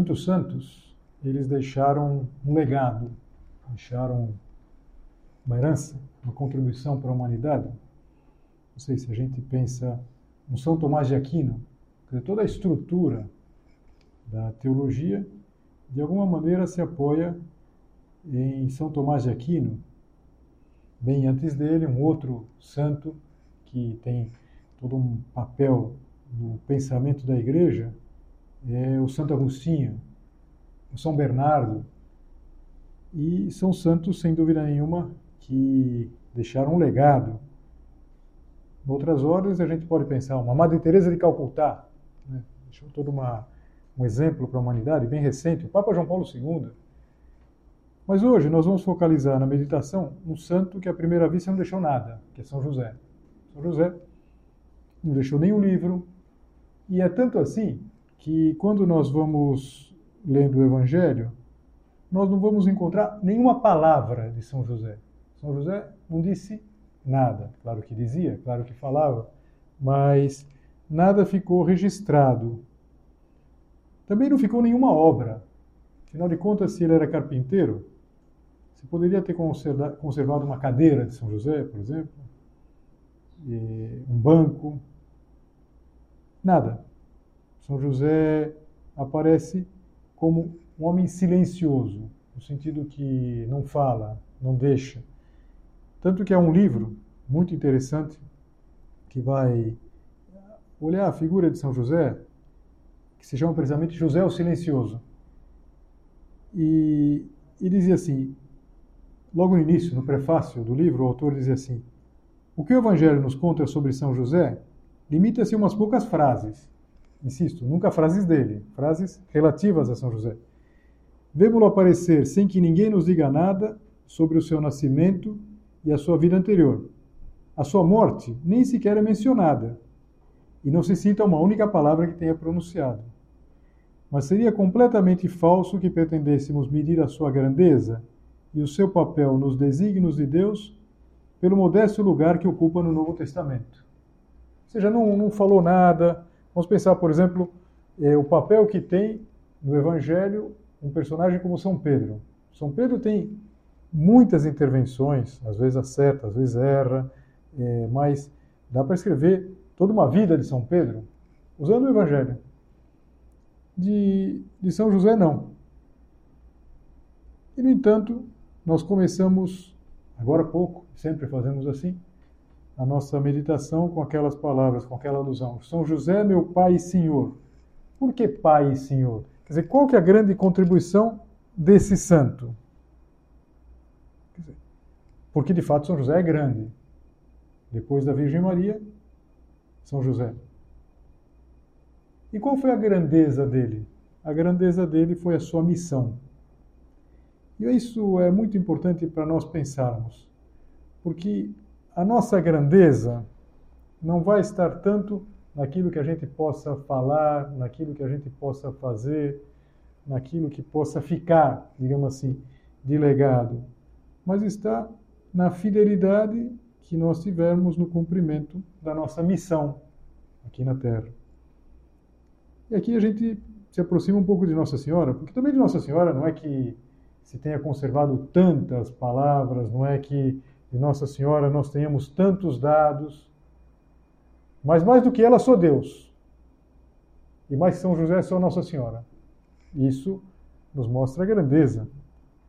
Muitos santos, eles deixaram um legado, deixaram uma herança, uma contribuição para a humanidade. Não sei se a gente pensa no São Tomás de Aquino, toda a estrutura da teologia, de alguma maneira se apoia em São Tomás de Aquino. Bem antes dele, um outro santo que tem todo um papel no pensamento da igreja, é o Santo Agostinho, o São Bernardo, e são santos, sem dúvida nenhuma, que deixaram um legado. Em outras ordens, a gente pode pensar uma Madre Teresa de Calcutá, né? deixou todo uma, um exemplo para a humanidade, bem recente, o Papa João Paulo II. Mas hoje nós vamos focalizar na meditação um santo que à primeira vista não deixou nada, que é São José. São José não deixou nenhum livro, e é tanto assim que quando nós vamos lendo o Evangelho, nós não vamos encontrar nenhuma palavra de São José. São José não disse nada. Claro que dizia, claro que falava, mas nada ficou registrado. Também não ficou nenhuma obra. Afinal de contas, se ele era carpinteiro, você poderia ter conservado uma cadeira de São José, por exemplo, um banco. Nada. São José aparece como um homem silencioso, no sentido que não fala, não deixa. Tanto que é um livro muito interessante que vai olhar a figura de São José, que se chama precisamente José o Silencioso. E, e dizia assim, logo no início, no prefácio do livro, o autor dizia assim: O que o Evangelho nos conta sobre São José limita-se a umas poucas frases insisto, nunca frases dele, frases relativas a São José. Vemos-lo aparecer sem que ninguém nos diga nada sobre o seu nascimento e a sua vida anterior. A sua morte nem sequer é mencionada, e não se cita uma única palavra que tenha pronunciado. Mas seria completamente falso que pretendêssemos medir a sua grandeza e o seu papel nos desígnios de Deus pelo modesto lugar que ocupa no Novo Testamento. Ou seja, não, não falou nada, Vamos pensar, por exemplo, eh, o papel que tem no Evangelho um personagem como São Pedro. São Pedro tem muitas intervenções, às vezes acerta, às vezes erra, eh, mas dá para escrever toda uma vida de São Pedro usando o Evangelho. De, de São José, não. E, no entanto, nós começamos, agora há pouco, sempre fazemos assim, a nossa meditação com aquelas palavras, com aquela alusão. São José, meu Pai e Senhor. Por que Pai e Senhor? Quer dizer, qual que é a grande contribuição desse santo? Dizer, porque de fato São José é grande. Depois da Virgem Maria, São José. E qual foi a grandeza dele? A grandeza dele foi a sua missão. E isso é muito importante para nós pensarmos, porque a nossa grandeza não vai estar tanto naquilo que a gente possa falar, naquilo que a gente possa fazer, naquilo que possa ficar, digamos assim, de legado, mas está na fidelidade que nós tivermos no cumprimento da nossa missão aqui na Terra. E aqui a gente se aproxima um pouco de Nossa Senhora, porque também de Nossa Senhora não é que se tenha conservado tantas palavras, não é que de Nossa Senhora nós tenhamos tantos dados, mas mais do que ela, sou Deus. E mais São José, sou Nossa Senhora. Isso nos mostra a grandeza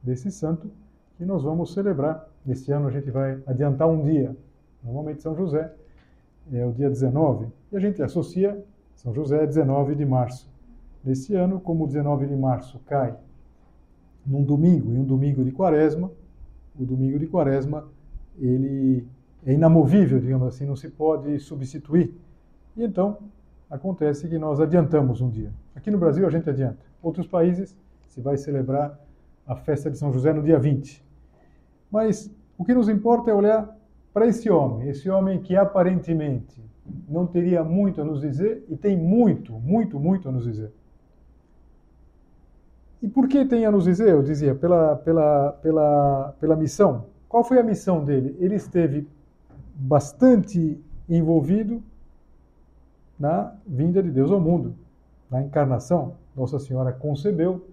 desse santo que nós vamos celebrar. Este ano a gente vai adiantar um dia. Normalmente São José é o dia 19 e a gente associa São José 19 de março. Neste ano, como o 19 de março cai num domingo e um domingo de quaresma, o domingo de quaresma ele é inamovível, digamos assim, não se pode substituir. E então acontece que nós adiantamos um dia. Aqui no Brasil a gente adianta. Outros países se vai celebrar a festa de São José no dia 20. Mas o que nos importa é olhar para esse homem, esse homem que aparentemente não teria muito a nos dizer e tem muito, muito, muito a nos dizer. E por que tem a nos dizer? Eu dizia, pela, pela, pela, pela missão. Qual foi a missão dele? Ele esteve bastante envolvido na vinda de Deus ao mundo, na encarnação. Nossa Senhora concebeu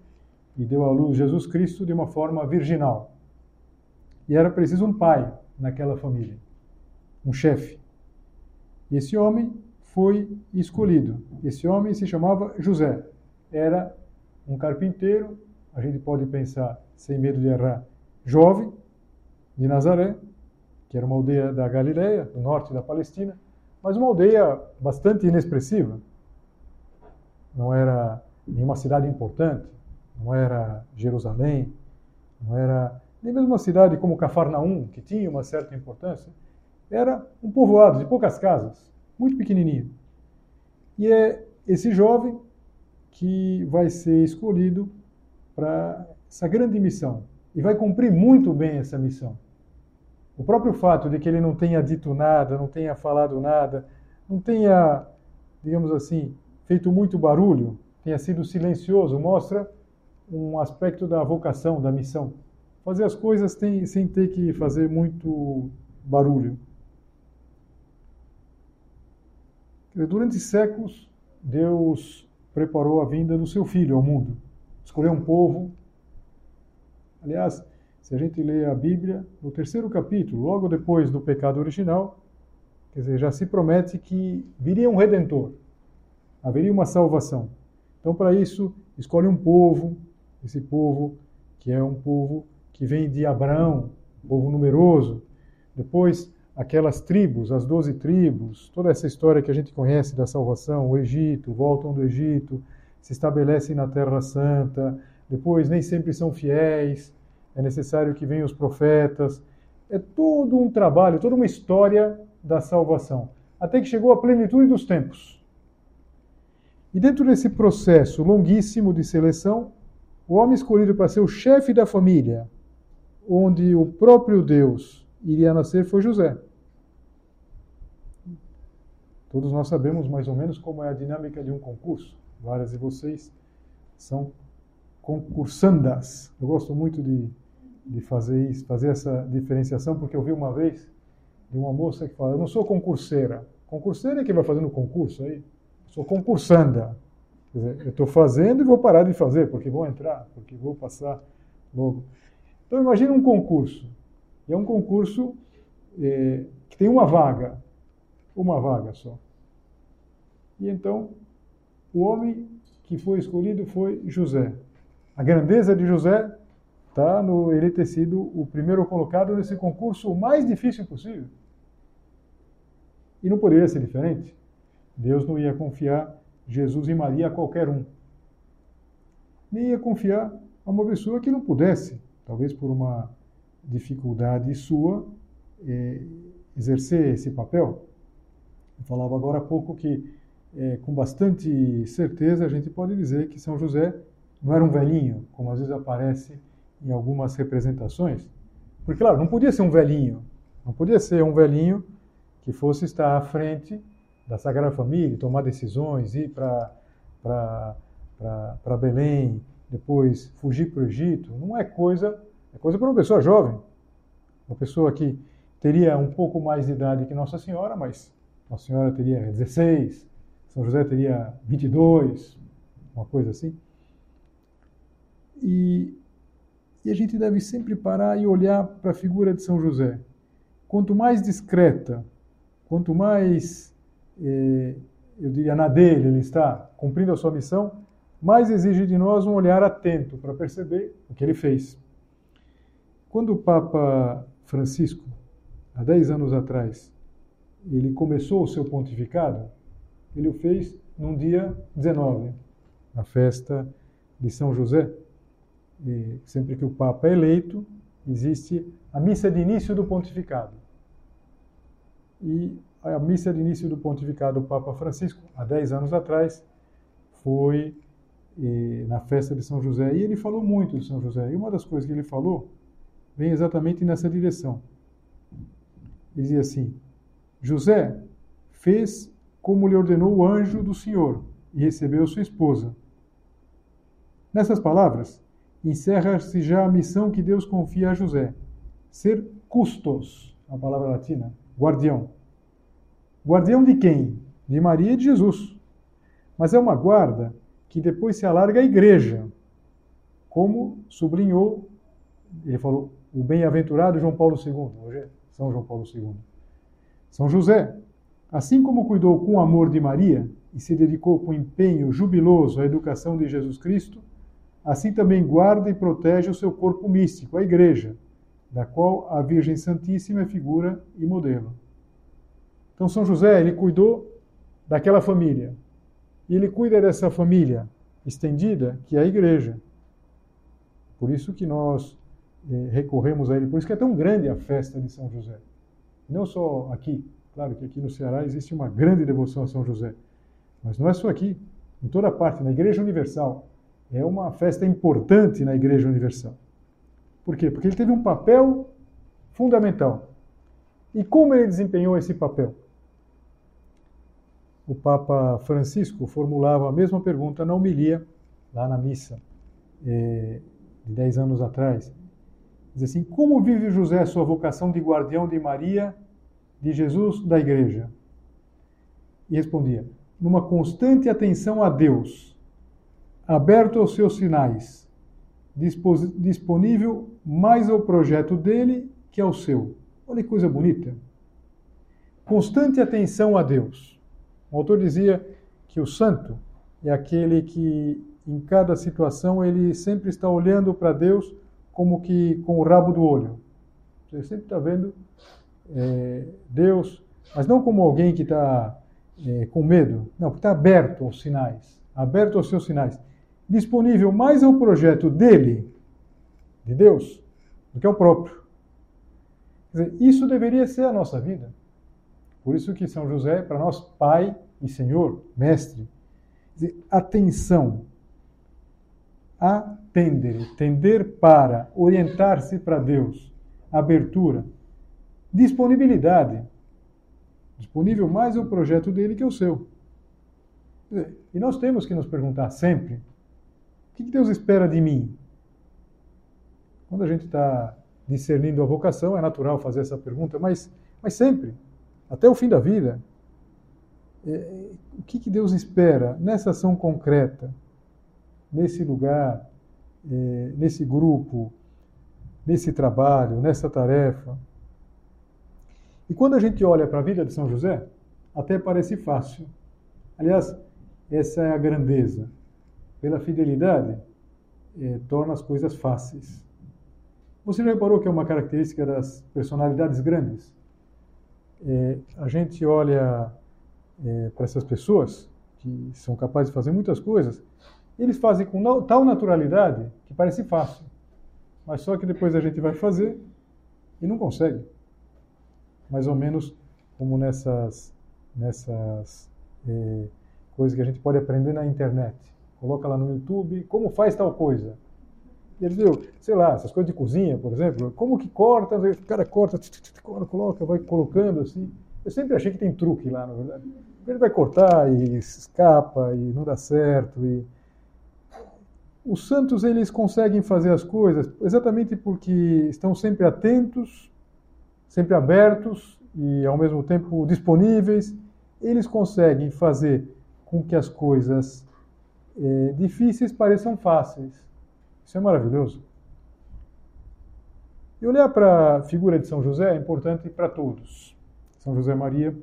e deu à luz Jesus Cristo de uma forma virginal. E era preciso um pai naquela família, um chefe. E esse homem foi escolhido. Esse homem se chamava José. Era um carpinteiro, a gente pode pensar, sem medo de errar, jovem, de Nazaré, que era uma aldeia da Galileia, do norte da Palestina, mas uma aldeia bastante inexpressiva. Não era nenhuma cidade importante, não era Jerusalém, não era nem mesmo uma cidade como Cafarnaum, que tinha uma certa importância. Era um povoado de poucas casas, muito pequenininho. E é esse jovem que vai ser escolhido para essa grande missão e vai cumprir muito bem essa missão. O próprio fato de que ele não tenha dito nada, não tenha falado nada, não tenha, digamos assim, feito muito barulho, tenha sido silencioso, mostra um aspecto da vocação, da missão. Fazer as coisas tem, sem ter que fazer muito barulho. Durante séculos, Deus preparou a vinda do seu filho ao mundo. Escolheu um povo. Aliás, se a gente lê a Bíblia, no terceiro capítulo, logo depois do pecado original, quer dizer, já se promete que viria um redentor, haveria uma salvação. Então, para isso, escolhe um povo, esse povo que é um povo que vem de Abraão, um povo numeroso. Depois, aquelas tribos, as doze tribos, toda essa história que a gente conhece da salvação, o Egito, voltam do Egito, se estabelecem na Terra Santa, depois nem sempre são fiéis, é necessário que venham os profetas. É todo um trabalho, toda uma história da salvação, até que chegou a plenitude dos tempos. E dentro desse processo longuíssimo de seleção, o homem escolhido para ser o chefe da família, onde o próprio Deus iria nascer, foi José. Todos nós sabemos mais ou menos como é a dinâmica de um concurso. Várias de vocês são concursandas. Eu gosto muito de, de fazer isso, fazer essa diferenciação, porque eu vi uma vez de uma moça que fala: Eu não sou concurseira. Concurseira é quem vai fazendo concurso aí. Eu sou concursanda. Quer dizer, eu estou fazendo e vou parar de fazer, porque vou entrar, porque vou passar logo. Então, imagine um concurso. E é um concurso é, que tem uma vaga uma vaga só. E então, o homem que foi escolhido foi José. A grandeza de José está no ele ter sido o primeiro colocado nesse concurso o mais difícil possível. E não poderia ser diferente. Deus não ia confiar Jesus e Maria a qualquer um. Nem ia confiar a uma pessoa que não pudesse, talvez por uma dificuldade sua, eh, exercer esse papel. Eu falava agora há pouco que, é, com bastante certeza, a gente pode dizer que São José não era um velhinho, como às vezes aparece em algumas representações. Porque, claro, não podia ser um velhinho, não podia ser um velhinho que fosse estar à frente da Sagrada Família, tomar decisões, ir para Belém, depois fugir para o Egito. Não é coisa, é coisa para uma pessoa jovem, uma pessoa que teria um pouco mais de idade que Nossa Senhora, mas nossa Senhora teria 16, São José teria 22, uma coisa assim. E, e a gente deve sempre parar e olhar para a figura de São José. Quanto mais discreta, quanto mais, eh, eu diria, na dele ele está, cumprindo a sua missão, mais exige de nós um olhar atento para perceber o que ele fez. Quando o Papa Francisco, há 10 anos atrás, ele começou o seu pontificado, ele o fez num dia 19, na festa de São José. E sempre que o Papa é eleito, existe a missa de início do pontificado. E a missa de início do pontificado do Papa Francisco, há 10 anos atrás, foi eh, na festa de São José. E ele falou muito de São José. E uma das coisas que ele falou vem exatamente nessa direção. Ele dizia assim: José fez como lhe ordenou o anjo do Senhor e recebeu sua esposa. Nessas palavras, encerra-se já a missão que Deus confia a José: ser custos, a palavra latina, guardião. Guardião de quem? De Maria e de Jesus. Mas é uma guarda que depois se alarga à igreja, como sublinhou, ele falou, o bem-aventurado João Paulo II, hoje é São João Paulo II. São José, assim como cuidou com amor de Maria e se dedicou com empenho jubiloso à educação de Jesus Cristo, assim também guarda e protege o seu corpo místico, a igreja, da qual a Virgem Santíssima é figura e modelo. Então São José, ele cuidou daquela família. E ele cuida dessa família estendida, que é a igreja. Por isso que nós eh, recorremos a ele. Por isso que é tão grande a festa de São José. Não só aqui. Claro que aqui no Ceará existe uma grande devoção a São José. Mas não é só aqui. Em toda parte, na Igreja Universal. É uma festa importante na Igreja Universal. Por quê? Porque ele teve um papel fundamental. E como ele desempenhou esse papel? o Papa Francisco formulava a mesma pergunta na homilia, lá na missa, eh, de dez anos atrás. Diz assim: Como vive José sua vocação de guardião de Maria, de Jesus, da Igreja? E respondia: Numa constante atenção a Deus, aberto aos seus sinais, disponível mais ao projeto dele que ao seu. Olha que coisa bonita. Constante atenção a Deus o autor dizia que o santo é aquele que, em cada situação, ele sempre está olhando para Deus como que com o rabo do olho. Ele sempre está vendo é, Deus, mas não como alguém que está é, com medo, não, que está aberto aos sinais, aberto aos seus sinais, disponível mais ao projeto dele, de Deus, do que ao próprio. Quer dizer, isso deveria ser a nossa vida. Por isso que São José, para nós, pai e senhor, mestre, dizer, atenção, atender, tender para, orientar-se para Deus, abertura, disponibilidade, disponível mais o projeto dele que o seu. E nós temos que nos perguntar sempre: que Deus espera de mim? Quando a gente está discernindo a vocação, é natural fazer essa pergunta, mas, mas sempre até o fim da vida. É, o que, que Deus espera nessa ação concreta, nesse lugar, é, nesse grupo, nesse trabalho, nessa tarefa? E quando a gente olha para a vida de São José, até parece fácil. Aliás, essa é a grandeza. Pela fidelidade, é, torna as coisas fáceis. Você já reparou que é uma característica das personalidades grandes? é, a gente olha é, para essas pessoas que são capazes de fazer muitas coisas, eles fazem com tal naturalidade que parece fácil, mas só que depois a gente vai fazer e não consegue. Mais ou menos como nessas, nessas coisas que a gente pode aprender na internet. Coloca lá no YouTube como faz tal coisa. E ele viu, sei lá, essas coisas de cozinha, por exemplo, como que corta, o cara corta, coloca, vai colocando assim. Eu sempre achei que tem truque lá, na verdade. Ele vai cortar e escapa e não dá certo. E... Os santos, eles conseguem fazer as coisas exatamente porque estão sempre atentos, sempre abertos e ao mesmo tempo disponíveis. Eles conseguem fazer com que as coisas é, difíceis pareçam fáceis. Isso é maravilhoso. E olhar para a figura de São José é importante para todos. São José Maria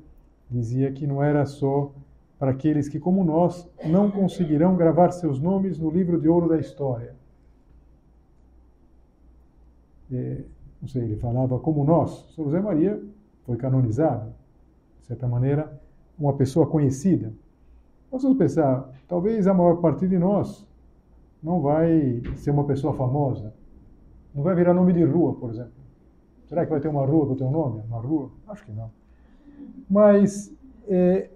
dizia que não era só para aqueles que, como nós, não conseguirão gravar seus nomes no livro de ouro da história. É, não sei, ele falava como nós. São José Maria foi canonizado, de certa maneira, uma pessoa conhecida. Nós vamos pensar, talvez a maior parte de nós não vai ser uma pessoa famosa, não vai virar nome de rua, por exemplo. Será que vai ter uma rua com o teu nome? Uma rua? Acho que não. Mas é,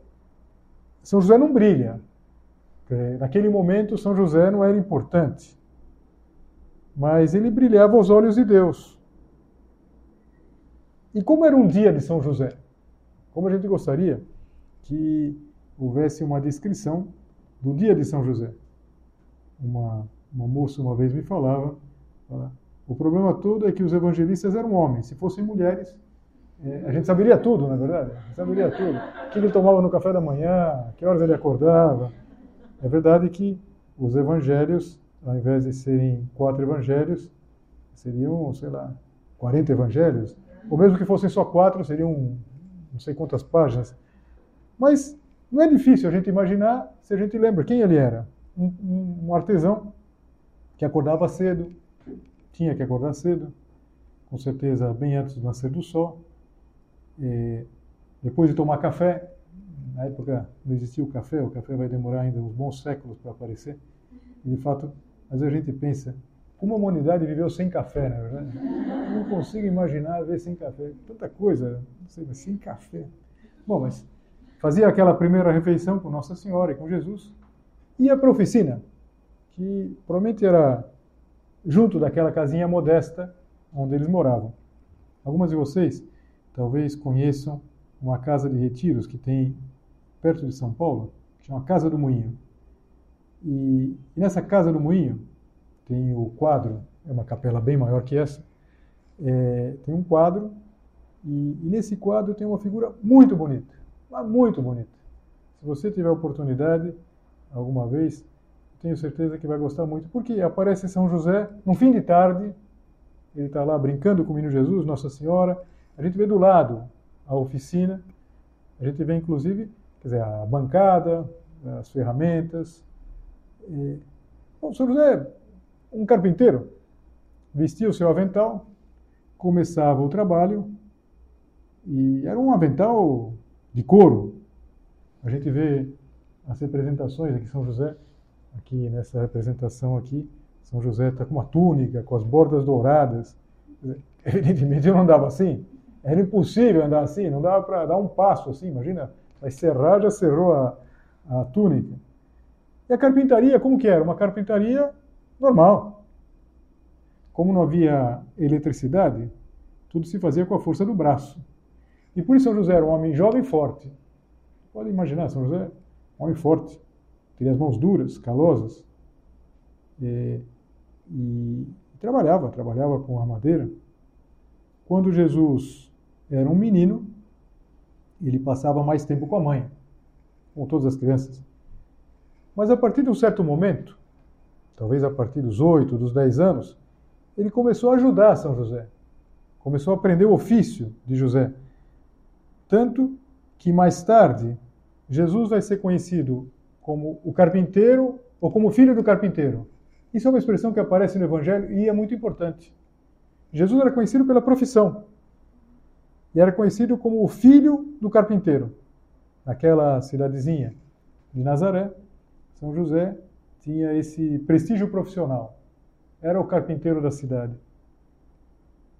São José não brilha. É, naquele momento, São José não era importante. Mas ele brilhava aos olhos de Deus. E como era um dia de São José? Como a gente gostaria que houvesse uma descrição do dia de São José. Uma, uma moça uma vez me falava, o problema todo é que os evangelistas eram homens. Se fossem mulheres, é, a gente saberia tudo, na é verdade. Saberia tudo. O que ele tomava no café da manhã, que horas ele acordava. É verdade que os evangelhos, ao invés de serem quatro evangelhos, seriam, sei lá, 40 evangelhos. Ou mesmo que fossem só quatro, seriam não sei quantas páginas. Mas não é difícil a gente imaginar se a gente lembra quem ele era. Um, um artesão que acordava cedo, tinha que acordar cedo, com certeza bem antes do nascer do sol. E depois de tomar café, na época não existia o café, o café vai demorar ainda uns bons séculos para aparecer. E de fato, às vezes a gente pensa, como a humanidade viveu sem café, na é verdade? não consigo imaginar ver sem café. Tanta coisa, não sei, mas sem café. Bom, mas fazia aquela primeira refeição com Nossa Senhora e com Jesus. Ia para a oficina, que provavelmente era junto daquela casinha modesta onde eles moravam. Algumas de vocês talvez conheçam uma casa de retiros que tem perto de São Paulo, que chama Casa do Moinho. E, e nessa Casa do Moinho tem o quadro, é uma capela bem maior que essa, é, tem um quadro e, e, nesse quadro tem uma figura muito bonita, muito bonita. Se você tiver oportunidade alguma vez, tenho certeza que vai gostar muito, porque aparece São José no fim de tarde, ele está lá brincando com o menino Jesus, Nossa Senhora, a gente vê do lado a oficina, a gente vê inclusive quer dizer, a bancada, as ferramentas. E, bom, São José, um carpinteiro, vestia o seu avental, começava o trabalho, e era um avental de couro. A gente vê as representações aqui São José, aqui nessa representação aqui, São José está com uma túnica, com as bordas douradas. Evidentemente eu não andava assim. Era impossível andar assim, não dava para dar um passo assim, imagina, vai serrar, já cerrou a, a túnica. E a carpintaria, como que era? Uma carpintaria normal. Como não havia eletricidade, tudo se fazia com a força do braço. E por isso São José era um homem jovem e forte. Pode imaginar, São José, um homem forte teria as mãos duras, calosas, é, e, e trabalhava, trabalhava com a madeira. Quando Jesus era um menino, ele passava mais tempo com a mãe, com todas as crianças. Mas a partir de um certo momento, talvez a partir dos oito, dos dez anos, ele começou a ajudar São José. Começou a aprender o ofício de José. Tanto que mais tarde, Jesus vai ser conhecido como o carpinteiro ou como filho do carpinteiro. Isso é uma expressão que aparece no Evangelho e é muito importante. Jesus era conhecido pela profissão e era conhecido como o filho do carpinteiro. Naquela cidadezinha de Nazaré, São José tinha esse prestígio profissional. Era o carpinteiro da cidade.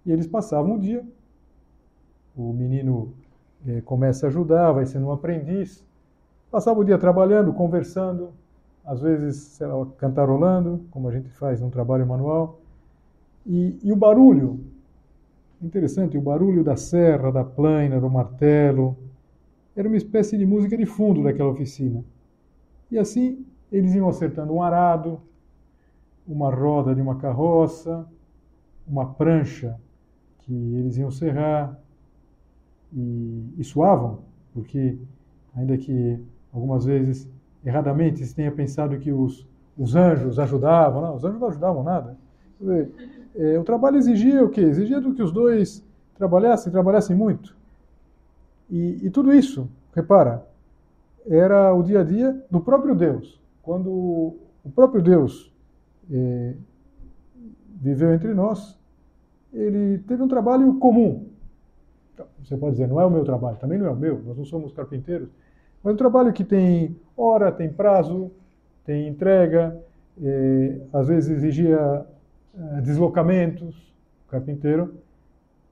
E eles passavam o dia. O menino começa a ajudar, vai sendo um aprendiz. Passava o dia trabalhando, conversando, às vezes sei lá, cantarolando, como a gente faz num trabalho manual. E, e o barulho, interessante, o barulho da serra, da plaina, do martelo, era uma espécie de música de fundo daquela oficina. E assim eles iam acertando um arado, uma roda de uma carroça, uma prancha que eles iam serrar e, e suavam, porque ainda que algumas vezes, erradamente, se tenha pensado que os, os anjos ajudavam. Não, os anjos não ajudavam nada. Dizer, é, o trabalho exigia o quê? Exigia do que os dois trabalhassem, trabalhassem muito. E, e tudo isso, repara, era o dia a dia do próprio Deus. Quando o próprio Deus é, viveu entre nós, ele teve um trabalho comum. Você pode dizer, não é o meu trabalho, também não é o meu, nós não somos carpinteiros, mas um trabalho que tem hora, tem prazo, tem entrega, é, às vezes exigia é, deslocamentos. O carpinteiro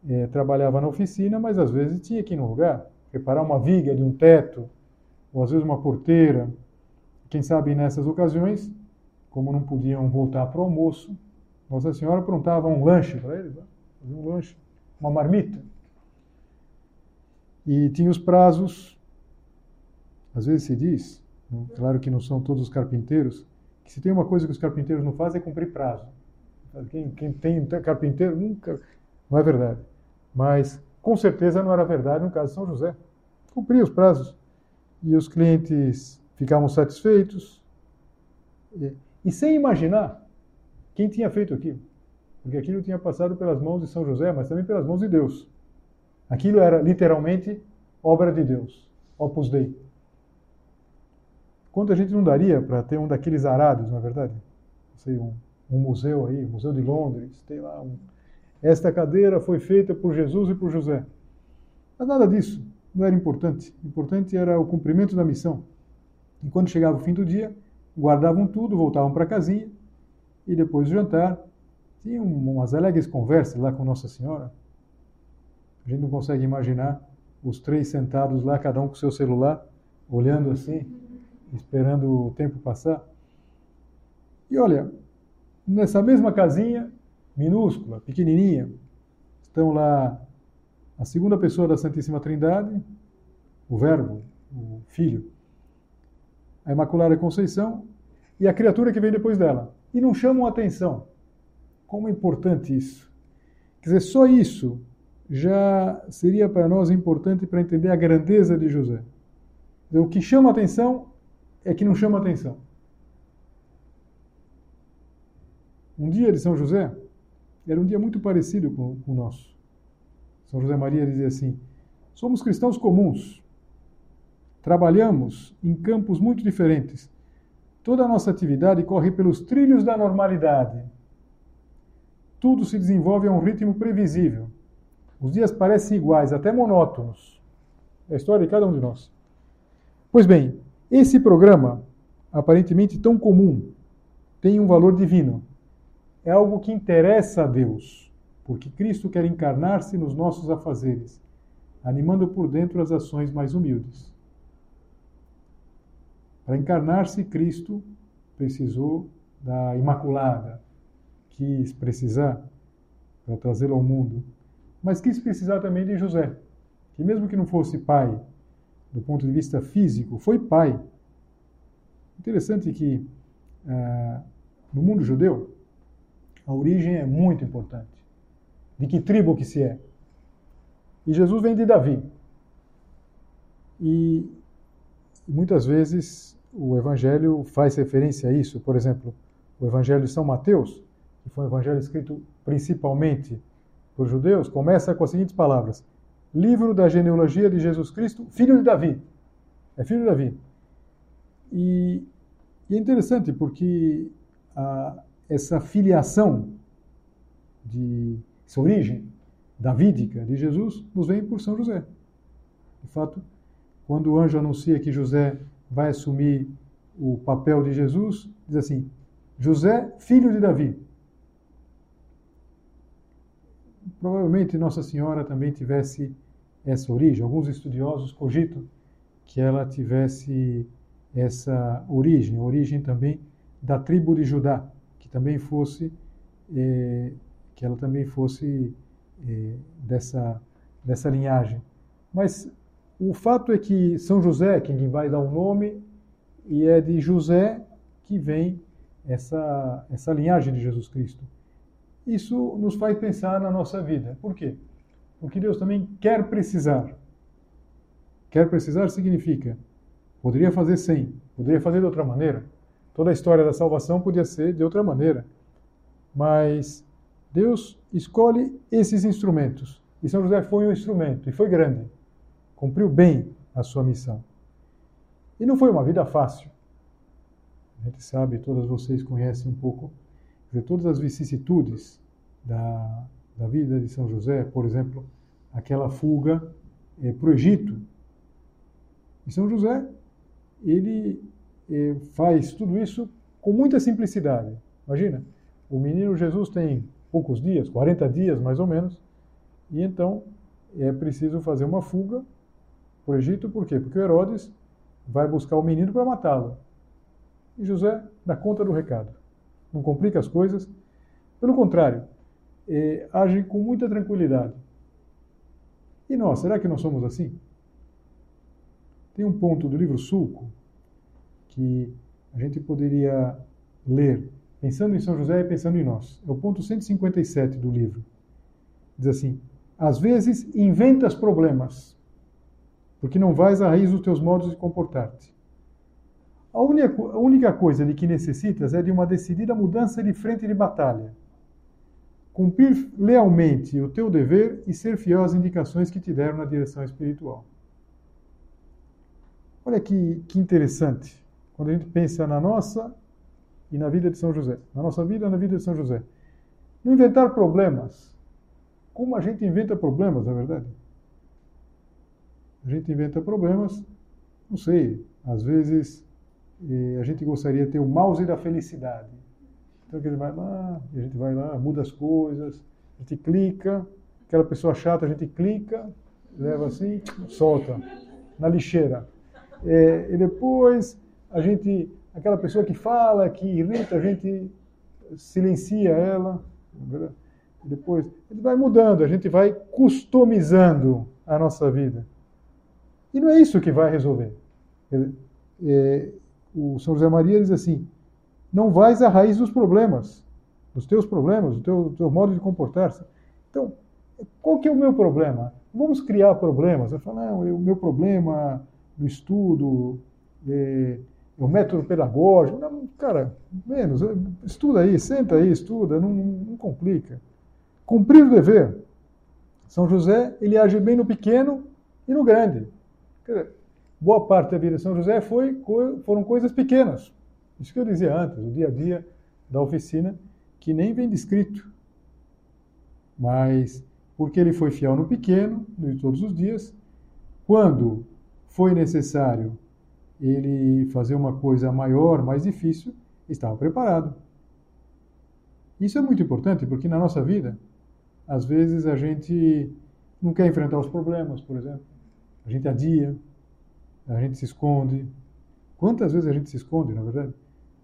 é, trabalhava na oficina, mas às vezes tinha que ir no lugar, preparar uma viga de um teto, ou às vezes uma porteira. Quem sabe nessas ocasiões, como não podiam voltar para o almoço, Nossa Senhora aprontava um lanche para eles, né? um lanche, uma marmita. E tinha os prazos, às vezes se diz, né? claro que não são todos os carpinteiros, que se tem uma coisa que os carpinteiros não fazem é cumprir prazo. Quem, quem tem carpinteiro nunca. Não é verdade. Mas com certeza não era verdade no caso de São José. Cumpria os prazos. E os clientes ficavam satisfeitos. E, e sem imaginar quem tinha feito aquilo. Porque aquilo tinha passado pelas mãos de São José, mas também pelas mãos de Deus. Aquilo era literalmente obra de Deus. Opus Dei. Quanto a gente não daria para ter um daqueles arados, na é verdade? Não sei, um, um museu aí, Museu de Londres, tem lá um. Esta cadeira foi feita por Jesus e por José. Mas nada disso não era importante. O importante era o cumprimento da missão. E quando chegava o fim do dia, guardavam tudo, voltavam para a casinha e depois do jantar tinham umas alegres conversas lá com Nossa Senhora. A gente não consegue imaginar os três sentados lá, cada um com seu celular, olhando assim, esperando o tempo passar. E olha, nessa mesma casinha, minúscula, pequenininha, estão lá a segunda pessoa da Santíssima Trindade, o Verbo, o Filho, a Imaculada Conceição e a criatura que vem depois dela. E não chamam atenção. Como é importante isso. Quer dizer, só isso já seria para nós importante para entender a grandeza de José. Dizer, o que chama atenção é que não chama atenção. Um dia de São José era um dia muito parecido com o nosso. São José Maria dizia assim: somos cristãos comuns, trabalhamos em campos muito diferentes. Toda a nossa atividade corre pelos trilhos da normalidade. Tudo se desenvolve a um ritmo previsível. Os dias parecem iguais, até monótonos. É a história de cada um de nós. Pois bem, esse programa, aparentemente tão comum, tem um valor divino é algo que interessa a Deus, porque Cristo quer encarnar-se nos nossos afazeres, animando por dentro as ações mais humildes. Para encarnar-se, Cristo precisou da Imaculada, quis precisar para trazê-lo ao mundo, mas quis precisar também de José, que mesmo que não fosse pai, do ponto de vista físico, foi pai. Interessante que ah, no mundo judeu, a origem é muito importante. De que tribo que se é? E Jesus vem de Davi. E muitas vezes o Evangelho faz referência a isso. Por exemplo, o Evangelho de São Mateus, que foi um evangelho escrito principalmente por judeus, começa com as seguintes palavras: Livro da genealogia de Jesus Cristo, filho de Davi. É filho de Davi. E, e é interessante porque a, essa filiação de essa origem davídica de Jesus nos vem por São José. De fato, quando o anjo anuncia que José vai assumir o papel de Jesus, diz assim: José, filho de Davi. Provavelmente Nossa Senhora também tivesse essa origem. Alguns estudiosos cogitam que ela tivesse essa origem, origem também da tribo de Judá que também fosse é, que ela também fosse é, dessa dessa linhagem. Mas o fato é que São José quem vai dar o nome e é de José que vem essa essa linhagem de Jesus Cristo. Isso nos faz pensar na nossa vida. Por quê? Porque Deus também quer precisar. Quer precisar significa poderia fazer sem, poderia fazer de outra maneira Toda a história da salvação podia ser de outra maneira. Mas Deus escolhe esses instrumentos. E São José foi um instrumento, e foi grande. Cumpriu bem a sua missão. E não foi uma vida fácil. A gente sabe, todas vocês conhecem um pouco, dizer, todas as vicissitudes da, da vida de São José, por exemplo, aquela fuga é, para o Egito. E São José, ele é, faz tudo isso com muita simplicidade. Imagina, o menino Jesus tem poucos dias, 40 dias mais ou menos, e então é preciso fazer uma fuga para o Egito, por quê? Porque o Herodes vai buscar o menino para matá-lo. E José dá conta do recado. Não complica as coisas. Pelo contrário, é, age com muita tranquilidade. E nós, será que nós somos assim? Tem um ponto do livro Sulco que a gente poderia ler, pensando em São José e pensando em nós. É o ponto 157 do livro. Diz assim: Às vezes inventas problemas, porque não vais à raiz dos teus modos de comportar-te. A única, a única coisa de que necessitas é de uma decidida mudança de frente de batalha. Cumprir lealmente o teu dever e ser fiel às indicações que te deram na direção espiritual. Olha que, que interessante, quando a gente pensa na nossa e na vida de São José. Na nossa vida e na vida de São José. Não inventar problemas. Como a gente inventa problemas, na verdade? A gente inventa problemas, não sei, às vezes a gente gostaria de ter o mouse da felicidade. Então gente vai lá, a gente vai lá, muda as coisas, a gente clica, aquela pessoa chata, a gente clica, leva assim, solta na lixeira. É, e depois a gente, aquela pessoa que fala, que irrita, a gente silencia ela. E depois gente vai mudando, a gente vai customizando a nossa vida. E não é isso que vai resolver. É, o São José Maria diz assim: não vais à raiz dos problemas, dos teus problemas, do teu, do teu modo de comportar-se. Então, qual que é o meu problema? Vamos criar problemas. Eu falo, não, o meu problema no estudo, é, é o método pedagógico. Não, cara, menos, estuda aí, senta aí, estuda, não, não complica. Cumprir o dever. São José, ele age bem no pequeno e no grande. Dizer, boa parte da vida de São José foi, foram coisas pequenas. Isso que eu dizia antes, o dia a dia da oficina, que nem vem descrito. Mas porque ele foi fiel no pequeno, de todos os dias, quando foi necessário ele fazer uma coisa maior, mais difícil, estava preparado. Isso é muito importante porque na nossa vida, às vezes a gente não quer enfrentar os problemas, por exemplo. A gente adia, a gente se esconde. Quantas vezes a gente se esconde, na verdade?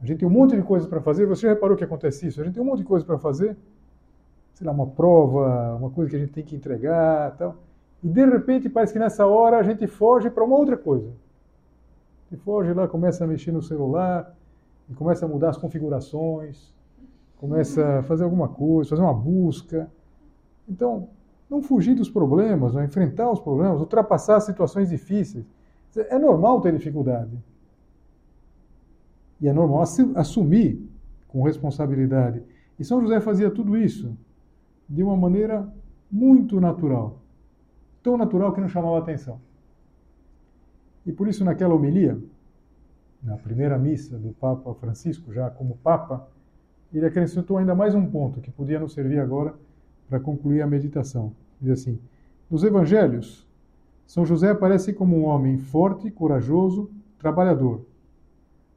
A gente tem um monte de coisas para fazer. Você já reparou que acontece isso? A gente tem um monte de coisas para fazer. Sei lá, uma prova, uma coisa que a gente tem que entregar, tal. E de repente parece que nessa hora a gente foge para uma outra coisa. E foge lá, começa a mexer no celular, e começa a mudar as configurações, começa a fazer alguma coisa, fazer uma busca. Então, não fugir dos problemas, não enfrentar os problemas, ultrapassar situações difíceis. É normal ter dificuldade. E é normal assumir com responsabilidade. E São José fazia tudo isso de uma maneira muito natural. Tão natural que não chamava atenção. E por isso, naquela homilia, na primeira missa do Papa Francisco, já como Papa, ele acrescentou ainda mais um ponto que podia nos servir agora para concluir a meditação. Diz assim: Nos evangelhos, São José aparece como um homem forte, corajoso, trabalhador.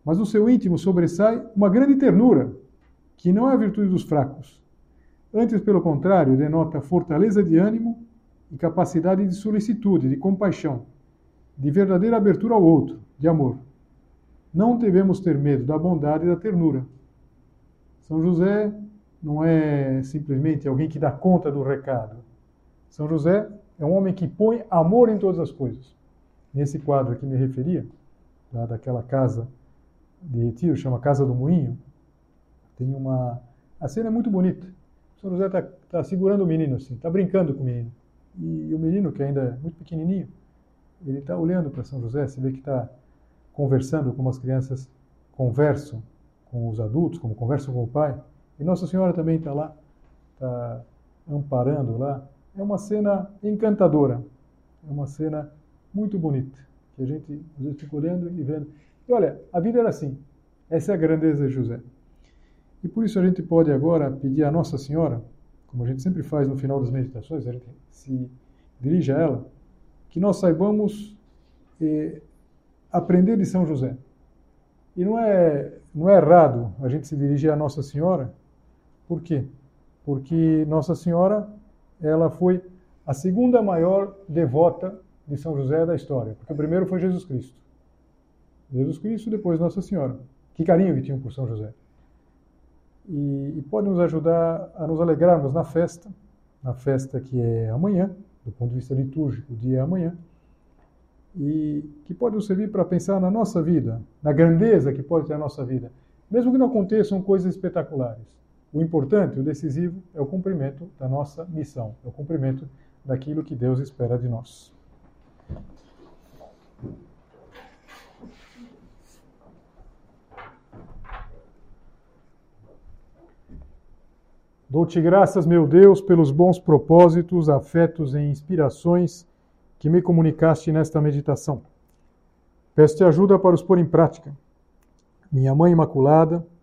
Mas no seu íntimo sobressai uma grande ternura, que não é a virtude dos fracos. Antes, pelo contrário, denota fortaleza de ânimo e capacidade de solicitude, de compaixão, de verdadeira abertura ao outro, de amor. Não devemos ter medo da bondade e da ternura. São José não é simplesmente alguém que dá conta do recado. São José é um homem que põe amor em todas as coisas. Nesse quadro que me referia, daquela casa de retiro, chama Casa do Moinho, tem uma. A cena é muito bonita. São José está tá segurando o menino assim, está brincando com o menino. E o menino, que ainda é muito pequenininho, ele está olhando para São José, você vê que está conversando como as crianças conversam com os adultos, como conversam com o pai. E Nossa Senhora também está lá, está amparando lá. É uma cena encantadora, é uma cena muito bonita, que a gente às vezes fica olhando e vendo. E olha, a vida era assim. Essa é a grandeza de José. E por isso a gente pode agora pedir a Nossa Senhora, como a gente sempre faz no final das meditações, a gente se dirige a ela, que nós saibamos eh, aprender de São José. E não é, não é errado a gente se dirigir a Nossa Senhora, por quê? Porque Nossa Senhora ela foi a segunda maior devota de São José da história, porque o primeiro foi Jesus Cristo. Jesus Cristo, depois Nossa Senhora. Que carinho que tinham por São José. E, e pode nos ajudar a nos alegrarmos na festa, na festa que é amanhã, do ponto de vista litúrgico, o dia é amanhã, e que pode nos servir para pensar na nossa vida, na grandeza que pode ter a nossa vida, mesmo que não aconteçam coisas espetaculares. O importante, o decisivo, é o cumprimento da nossa missão, é o cumprimento daquilo que Deus espera de nós. Dou-te graças, meu Deus, pelos bons propósitos, afetos e inspirações que me comunicaste nesta meditação. Peço-te ajuda para os pôr em prática. Minha Mãe Imaculada,